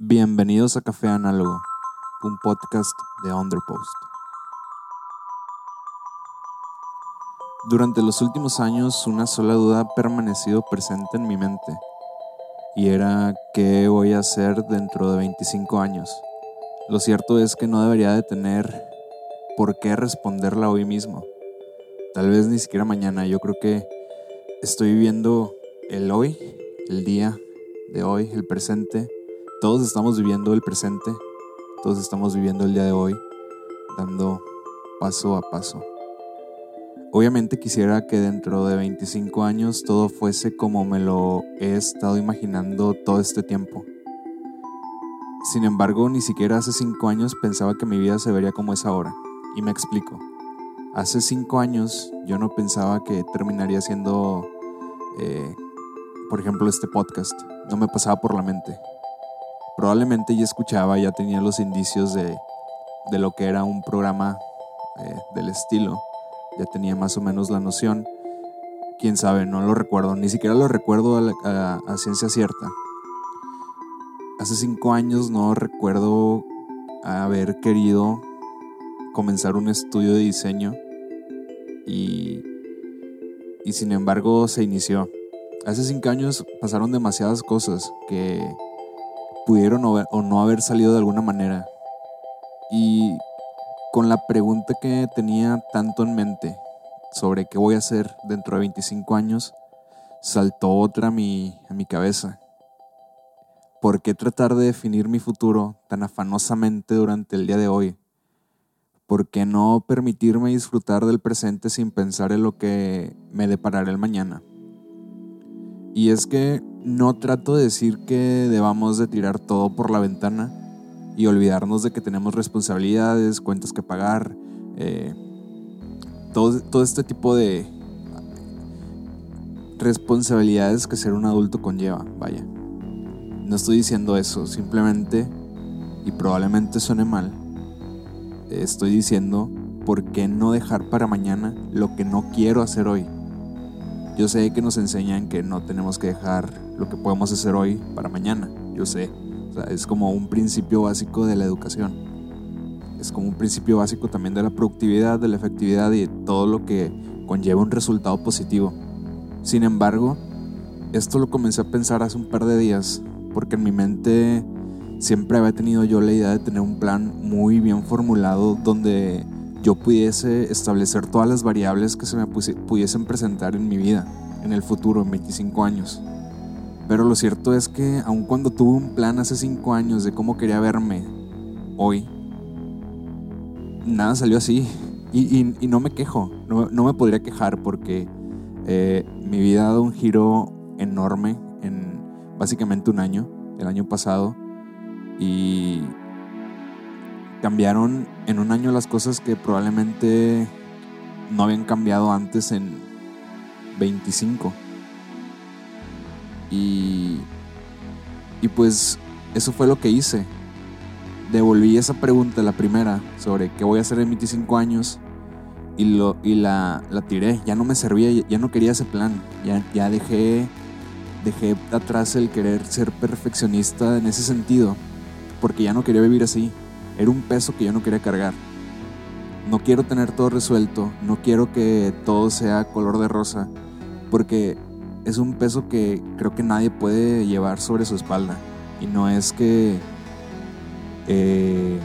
Bienvenidos a Café Análogo, un podcast de Underpost. Durante los últimos años una sola duda ha permanecido presente en mi mente y era qué voy a hacer dentro de 25 años. Lo cierto es que no debería de tener por qué responderla hoy mismo. Tal vez ni siquiera mañana. Yo creo que estoy viviendo el hoy, el día de hoy, el presente todos estamos viviendo el presente, todos estamos viviendo el día de hoy, dando paso a paso. Obviamente quisiera que dentro de 25 años todo fuese como me lo he estado imaginando todo este tiempo. Sin embargo, ni siquiera hace 5 años pensaba que mi vida se vería como es ahora. Y me explico. Hace 5 años yo no pensaba que terminaría siendo, eh, por ejemplo, este podcast. No me pasaba por la mente probablemente ya escuchaba, ya tenía los indicios de, lo que era un programa eh, del estilo, ya tenía más o menos la noción. Quién sabe, no lo recuerdo, ni siquiera lo recuerdo a, ciencia cierta. Hace cinco años no recuerdo haber querido comenzar un estudio de diseño y, y sin embargo se inició. Hace cinco años pasaron demasiadas cosas que pudieron o, no haber salido de alguna manera. Y con la pregunta que tenía tanto en mente sobre qué voy a hacer dentro de 25 años, saltó otra a mi, a mi cabeza. ¿Por qué tratar de definir mi futuro tan afanosamente durante el día de hoy? ¿Por qué no permitirme disfrutar del presente sin pensar en lo que me deparará el mañana? Y es que no trato de decir que debamos de tirar todo por la ventana y olvidarnos de que tenemos responsabilidades, cuentas que pagar, eh, todo, todo este tipo de responsabilidades que ser un adulto conlleva, vaya. No estoy diciendo eso, simplemente, y probablemente suene mal, estoy diciendo por qué no dejar para mañana lo que no quiero hacer hoy. Yo sé que nos enseñan que no tenemos que dejar lo que podemos hacer hoy para mañana. Yo sé. es como un principio básico de la educación. Es como un principio básico también de la productividad, de la efectividad y de todo lo que conlleva un resultado positivo. Sin embargo, esto lo comencé a pensar hace un par de días porque en mi mente siempre había tenido yo la idea de tener un plan muy bien formulado donde yo pudiese establecer todas las variables que se me pudiesen presentar en mi vida, en el futuro, en 25 años. Pero lo cierto es que aun cuando tuve un plan hace 5 años de cómo quería verme hoy, nada salió así. Y, no me quejo, no, me podría quejar porque eh, mi vida ha dado un giro enorme en básicamente un año, el año pasado. Y cambiaron en un año las cosas que probablemente no habían cambiado antes en 25. Y, y pues eso fue lo que hice. Devolví esa pregunta, la primera, sobre qué voy a hacer en 25 años, y, lo, y la, la tiré. Ya no me servía, ya no quería ese plan. Ya, ya dejé, dejé atrás el querer ser perfeccionista en ese sentido, porque ya no quería vivir así. Era un peso que yo no quería cargar. No quiero tener todo resuelto, no quiero que todo sea color de rosa, porque es un peso que creo que nadie puede llevar sobre su espalda. Y no es que eh,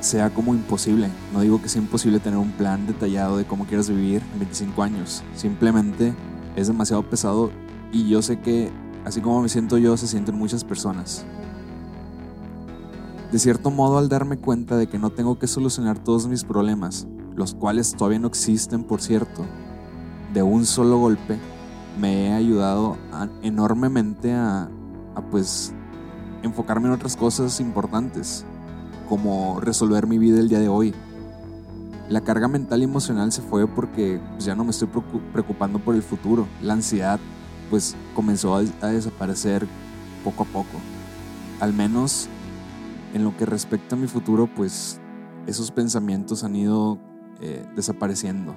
sea como imposible. No digo que sea imposible tener un plan detallado de cómo quieras vivir en 25 años. Simplemente es demasiado pesado y yo sé que así como me siento yo, se sienten muchas personas. De cierto modo, al darme cuenta de que no tengo que solucionar todos mis problemas, los cuales todavía no existen, por cierto, de un solo golpe, me he ayudado enormemente a, pues enfocarme en otras cosas importantes, como resolver mi vida el día de hoy. La carga mental y emocional se fue porque pues, ya no me estoy preocupando por el futuro. La ansiedad pues comenzó a, a desaparecer poco a poco. Al menos en lo que respecta a mi futuro, pues esos pensamientos han ido eh, desapareciendo.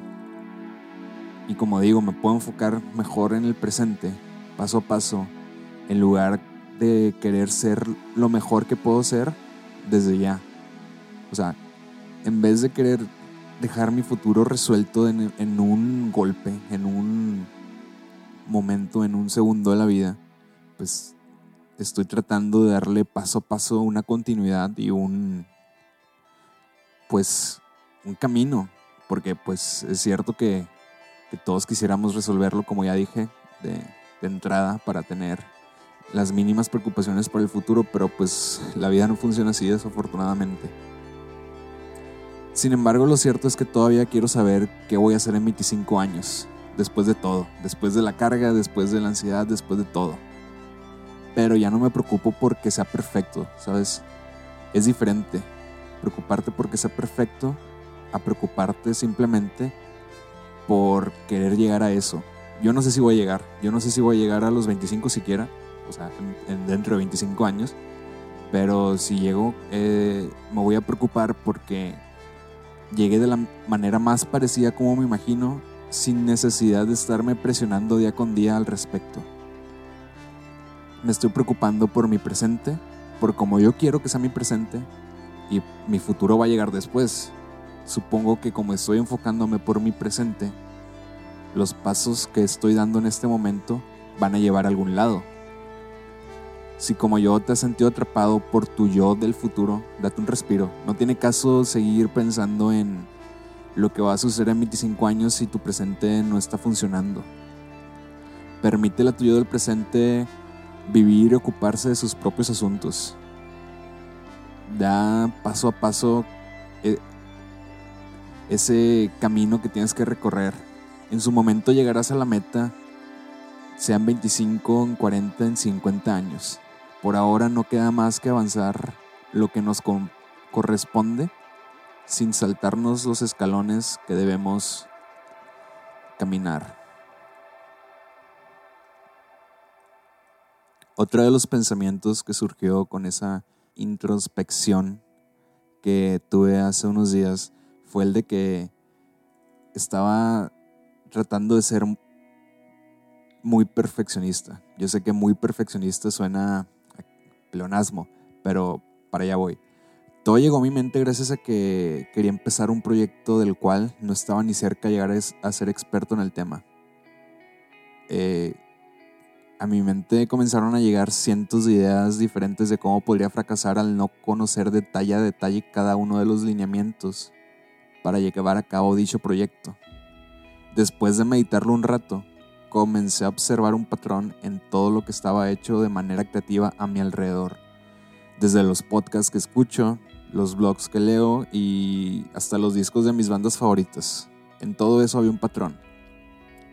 Y como digo, me puedo enfocar mejor en el presente, paso a paso, en lugar de querer ser lo mejor que puedo ser desde ya. O sea, en vez de querer dejar mi futuro resuelto en, en un golpe, en un momento, en un segundo de la vida, pues estoy tratando de darle paso a paso una continuidad y un, pues, un camino, porque pues es cierto que, todos quisiéramos resolverlo, como ya dije, de, de entrada para tener las mínimas preocupaciones por el futuro, pero pues la vida no funciona así desafortunadamente. Sin embargo, lo cierto es que todavía quiero saber qué voy a hacer en 25 años, después de todo, después de la carga, después de la ansiedad, después de todo. Pero ya no me preocupo porque sea perfecto, ¿sabes? Es diferente preocuparte porque sea perfecto a preocuparte simplemente por querer llegar a eso. Yo no sé si voy a llegar, yo no sé si voy a llegar a los 25 siquiera, o sea, en, dentro de 25 años, pero si llego, eh, me voy a preocupar porque llegué de la manera más parecida como me imagino, sin necesidad de estarme presionando día con día al respecto. Me estoy preocupando por mi presente, por cómo yo quiero que sea mi presente, y mi futuro va a llegar después. Supongo que como estoy enfocándome por mi presente, los pasos que estoy dando en este momento van a llevar a algún lado. Si como yo te has sentido atrapado por tu yo del futuro, date un respiro. No tiene caso seguir pensando en lo que va a suceder en 25 años si tu presente no está funcionando. Permítele a tu yo del presente vivir y ocuparse de sus propios asuntos. Da paso a paso eh, ese camino que tienes que recorrer. En su momento llegarás a la meta, sean 25, en 40, en 50 años. Por ahora no queda más que avanzar lo que nos corresponde sin saltarnos los escalones que debemos caminar. Otro de los pensamientos que surgió con esa introspección que tuve hace unos días fue el de que estaba tratando de ser muy perfeccionista. Yo sé que muy perfeccionista suena pleonasmo, pero para allá voy. Todo llegó a mi mente gracias a que quería empezar un proyecto del cual no estaba ni cerca de llegar a ser experto en el tema. Eh, a mi mente comenzaron a llegar cientos de ideas diferentes de cómo podría fracasar al no conocer detalle a detalle cada uno de los lineamientos para llevar a cabo dicho proyecto. Después de meditarlo un rato, comencé a observar un patrón en todo lo que estaba hecho de manera creativa a mi alrededor. Desde los podcasts que escucho, los blogs que leo y hasta los discos de mis bandas favoritas. En todo eso había un patrón.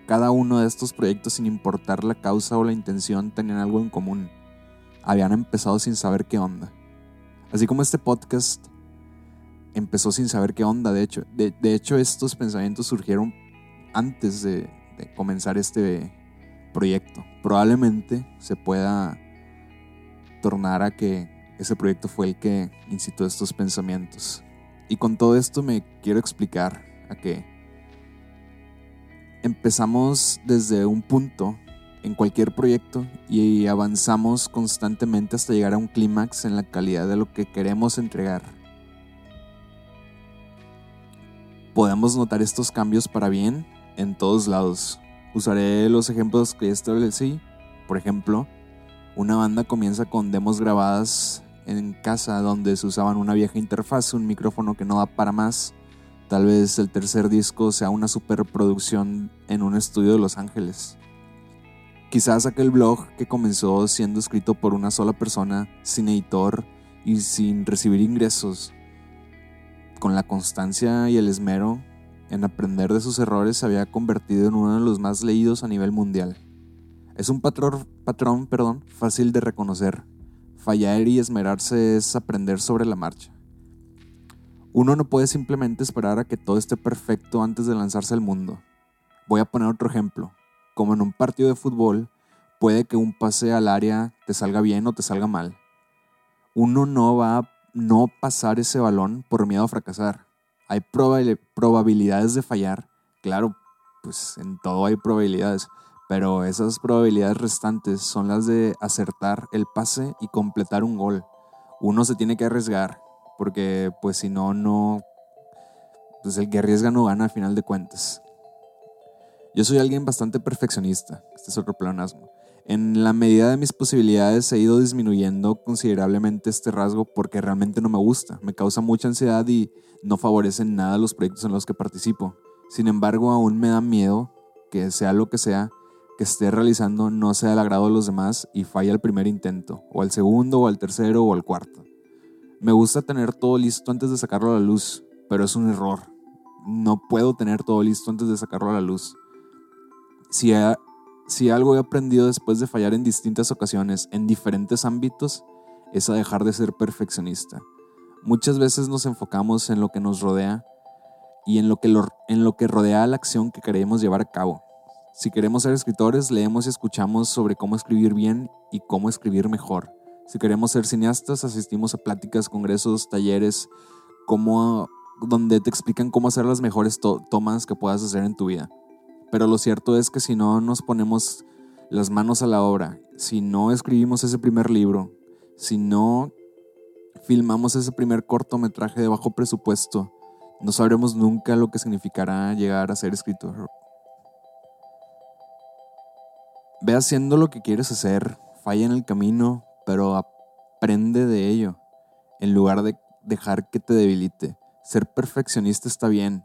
Cada uno de estos proyectos, sin importar la causa o la intención, tenían algo en común. Habían empezado sin saber qué onda. Así como este podcast empezó sin saber qué onda, de hecho. De, de hecho, estos pensamientos surgieron antes de, comenzar este proyecto. Probablemente se pueda tornar a que ese proyecto fue el que incitó estos pensamientos. Y con todo esto me quiero explicar a que empezamos desde un punto en cualquier proyecto y avanzamos constantemente hasta llegar a un clímax en la calidad de lo que queremos entregar. Podemos notar estos cambios para bien en todos lados. Usaré los ejemplos que establecí. Por ejemplo, una banda comienza con demos grabadas en casa donde se usaban una vieja interfaz, un micrófono que no da para más. Tal vez el tercer disco sea una superproducción en un estudio de Los Ángeles. Quizás aquel blog que comenzó siendo escrito por una sola persona, sin editor y sin recibir ingresos, con la constancia y el esmero en aprender de sus errores se había convertido en uno de los más leídos a nivel mundial. Es un patrón, patrón perdón, fácil de reconocer. Fallar y esmerarse es aprender sobre la marcha. Uno no puede simplemente esperar a que todo esté perfecto antes de lanzarse al mundo. Voy a poner otro ejemplo. Como en un partido de fútbol, puede que un pase al área te salga bien o te salga mal. Uno no va a no pasar ese balón por miedo a fracasar hay probabilidades de fallar, claro, pues en todo hay probabilidades, pero esas probabilidades restantes son las de acertar el pase y completar un gol. Uno se tiene que arriesgar, porque pues si no, no, pues el que arriesga no gana al final de cuentas. Yo soy alguien bastante perfeccionista, este es otro pleonasmo. En la medida de mis posibilidades he ido disminuyendo considerablemente este rasgo porque realmente no me gusta, me causa mucha ansiedad y no favorece nada los proyectos en los que participo. Sin embargo, aún me da miedo que sea lo que sea que esté realizando no sea del agrado de los demás y falla el primer intento, o al segundo, o al tercero, o al cuarto. Me gusta tener todo listo antes de sacarlo a la luz, pero es un error. No puedo tener todo listo antes de sacarlo a la luz. Si, si algo he aprendido después de fallar en distintas ocasiones, en diferentes ámbitos, es a dejar de ser perfeccionista. Muchas veces nos enfocamos en lo que nos rodea y en lo que, en lo que rodea la acción que queremos llevar a cabo. Si queremos ser escritores, leemos y escuchamos sobre cómo escribir bien y cómo escribir mejor. Si queremos ser cineastas, asistimos a pláticas, congresos, talleres, como, donde te explican cómo hacer las mejores tomas que puedas hacer en tu vida. Pero lo cierto es que si no nos ponemos las manos a la obra, si no escribimos ese primer libro, si no filmamos ese primer cortometraje de bajo presupuesto, no sabremos nunca lo que significará llegar a ser escritor. Ve haciendo lo que quieres hacer, falla en el camino, pero aprende de ello, en lugar de dejar que te debilite. Ser perfeccionista está bien,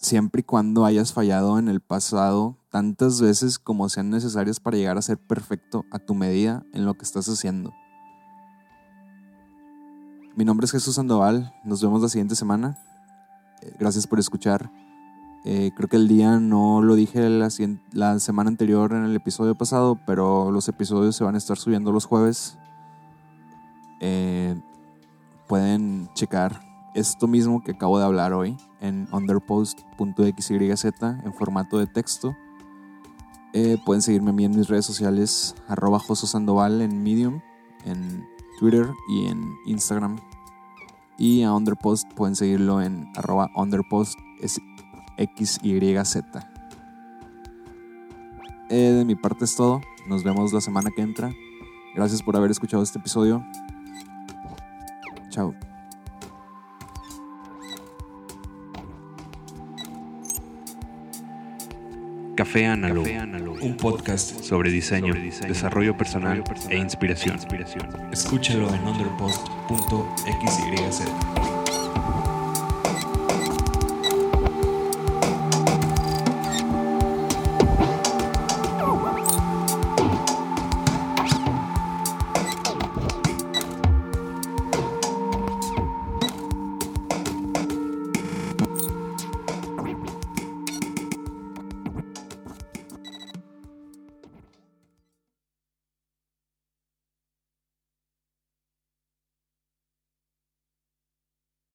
siempre y cuando hayas fallado en el pasado tantas veces como sean necesarias para llegar a ser perfecto a tu medida en lo que estás haciendo. Mi nombre es Jesús Sandoval, nos vemos la siguiente semana. Eh, gracias por escuchar. Eh, creo que el día no lo dije la, semana anterior en el episodio pasado, pero los episodios se van a estar subiendo los jueves. Eh, pueden checar esto mismo que acabo de hablar hoy en underpost.xyz en formato de texto. Eh, pueden seguirme a mí en mis redes sociales, arroba Sandoval en Medium, en Twitter y en Instagram. Y a Underpost pueden seguirlo en arroba underpost eh, de mi parte es todo. Nos vemos la semana que entra. Gracias por haber escuchado este episodio. Chao. Café Análogo, un podcast sobre diseño, desarrollo personal, e inspiración. Escúchalo en underpost.xyz.